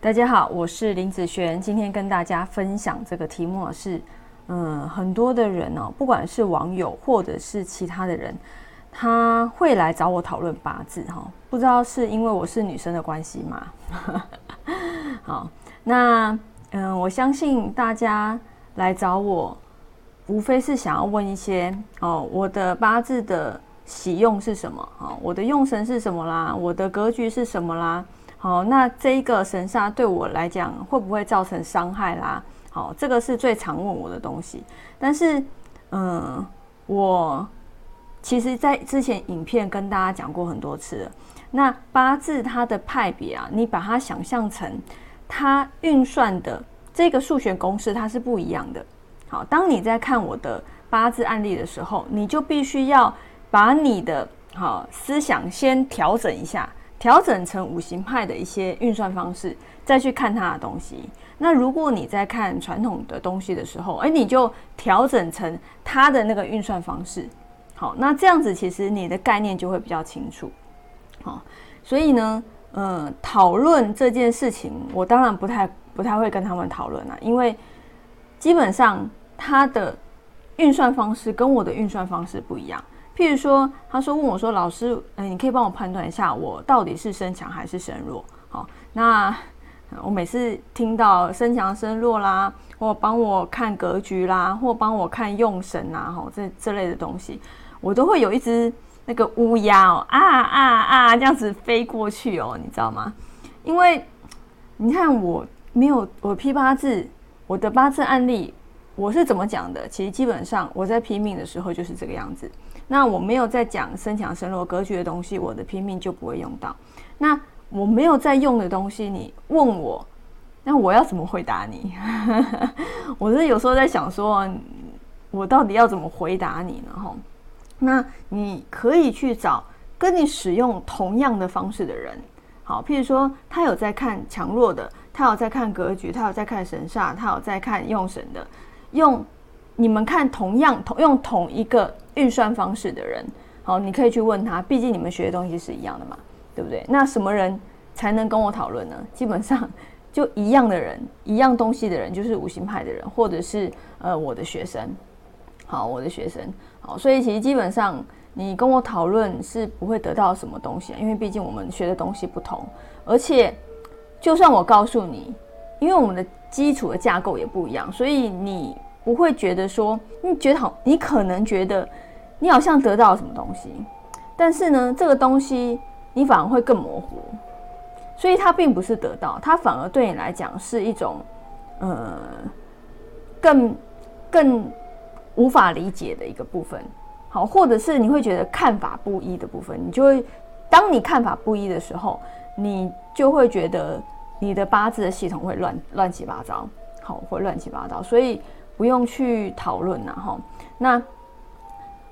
大家好，我是林子璇，今天跟大家分享这个题目是，嗯，很多的人哦，不管是网友或者是其他的人，他会来找我讨论八字哈，不知道是因为我是女生的关系吗？好，那嗯，我相信大家来找我，无非是想要问一些哦，我的八字的喜用是什么？哦，我的用神是什么啦？我的格局是什么啦？好，那这一个神煞对我来讲会不会造成伤害啦？好，这个是最常问我的东西。但是，嗯，我其实，在之前影片跟大家讲过很多次了。那八字它的派别啊，你把它想象成它运算的这个数学公式，它是不一样的。好，当你在看我的八字案例的时候，你就必须要把你的好思想先调整一下。调整成五行派的一些运算方式，再去看它的东西。那如果你在看传统的东西的时候，哎，你就调整成它的那个运算方式。好，那这样子其实你的概念就会比较清楚。好，所以呢，呃，讨论这件事情，我当然不太不太会跟他们讨论了，因为基本上它的运算方式跟我的运算方式不一样。譬如说，他说问我说：“老师，哎，你可以帮我判断一下，我到底是身强还是身弱？”好，那我每次听到身强身弱啦，或帮我看格局啦，或帮我看用神呐，哈，这这类的东西，我都会有一只那个乌鸦哦，啊啊啊，这样子飞过去哦，你知道吗？因为你看我没有我批八字，我的八字案例我是怎么讲的？其实基本上我在拼命的时候就是这个样子。那我没有在讲身强身弱格局的东西，我的拼命就不会用到。那我没有在用的东西，你问我，那我要怎么回答你？我是有时候在想说，我到底要怎么回答你呢？哈，那你可以去找跟你使用同样的方式的人，好，譬如说他有在看强弱的，他有在看格局，他有在看神煞，他有在看用神的，用。你们看，同样同用同一个运算方式的人，好，你可以去问他，毕竟你们学的东西是一样的嘛，对不对？那什么人才能跟我讨论呢？基本上 就一样的人，一样东西的人，就是五行派的人，或者是呃我的学生，好，我的学生，好，所以其实基本上你跟我讨论是不会得到什么东西，因为毕竟我们学的东西不同，而且就算我告诉你，因为我们的基础的架构也不一样，所以你。不会觉得说，你觉得好，你可能觉得你好像得到了什么东西，但是呢，这个东西你反而会更模糊，所以它并不是得到，它反而对你来讲是一种，呃，更更无法理解的一个部分。好，或者是你会觉得看法不一的部分，你就会，当你看法不一的时候，你就会觉得你的八字的系统会乱乱七八糟，好，会乱七八糟，所以。不用去讨论了哈。那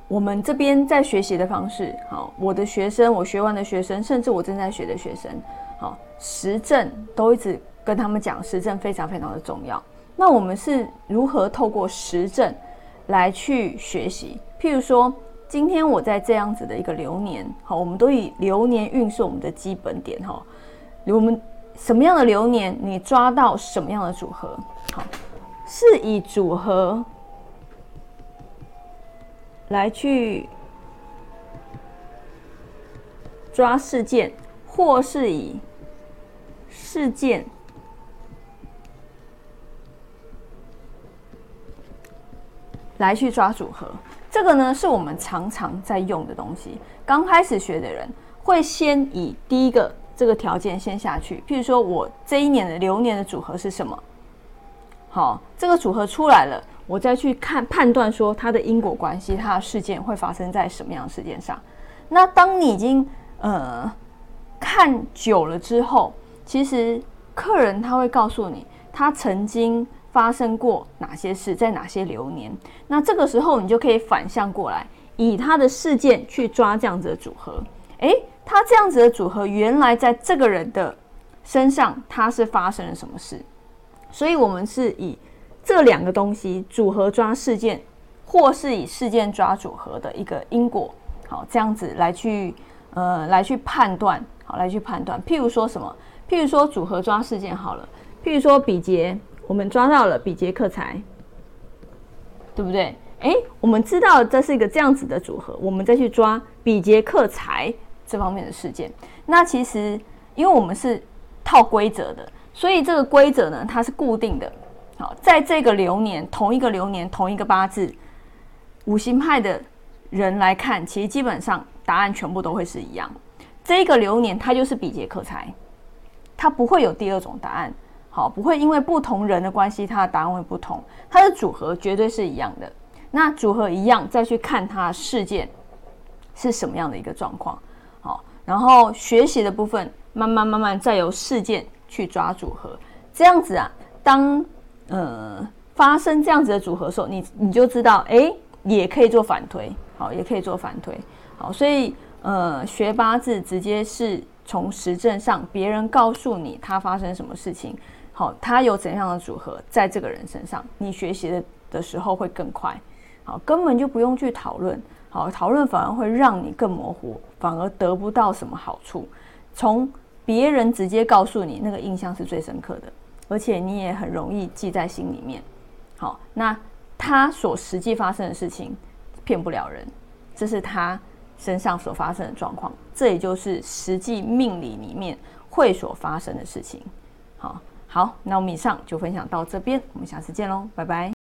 我们这边在学习的方式，好，我的学生，我学完的学生，甚至我正在学的学生，好，实证都一直跟他们讲，实证非常非常的重要。那我们是如何透过实证来去学习？譬如说，今天我在这样子的一个流年，好，我们都以流年运是我们的基本点哈。我们什么样的流年，你抓到什么样的组合，好。是以组合来去抓事件，或是以事件来去抓组合。这个呢，是我们常常在用的东西。刚开始学的人会先以第一个这个条件先下去，譬如说我这一年的流年的组合是什么？好，这个组合出来了，我再去看判断说它的因果关系，它的事件会发生在什么样的事件上。那当你已经呃看久了之后，其实客人他会告诉你，他曾经发生过哪些事，在哪些流年。那这个时候你就可以反向过来，以他的事件去抓这样子的组合。诶，他这样子的组合，原来在这个人的身上，他是发生了什么事？所以，我们是以这两个东西组合抓事件，或是以事件抓组合的一个因果，好，这样子来去呃来去判断，好来去判断。譬如说什么？譬如说组合抓事件好了，譬如说比劫，我们抓到了比劫克财，对不对？哎，我们知道这是一个这样子的组合，我们再去抓比劫克财这方面的事件。那其实因为我们是套规则的，所以这个规则呢，它是固定的。好，在这个流年，同一个流年，同一个八字，五行派的人来看，其实基本上答案全部都会是一样。这个流年它就是比劫克财，它不会有第二种答案。好，不会因为不同人的关系，它的答案会不同。它的组合绝对是一样的。那组合一样，再去看它事件是什么样的一个状况，好，然后学习的部分慢慢慢慢再由事件去抓组合，这样子啊，当呃发生这样子的组合的时候，你你就知道，哎，也可以做反推，好，也可以做反推，好，所以呃学八字直接是从实证上，别人告诉你他发生什么事情，好，他有怎样的组合在这个人身上，你学习的的时候会更快。好，根本就不用去讨论。好，讨论反而会让你更模糊，反而得不到什么好处。从别人直接告诉你，那个印象是最深刻的，而且你也很容易记在心里面。好，那他所实际发生的事情骗不了人，这是他身上所发生的状况，这也就是实际命理里面会所发生的事情。好，好，那我们以上就分享到这边，我们下次见喽，拜拜。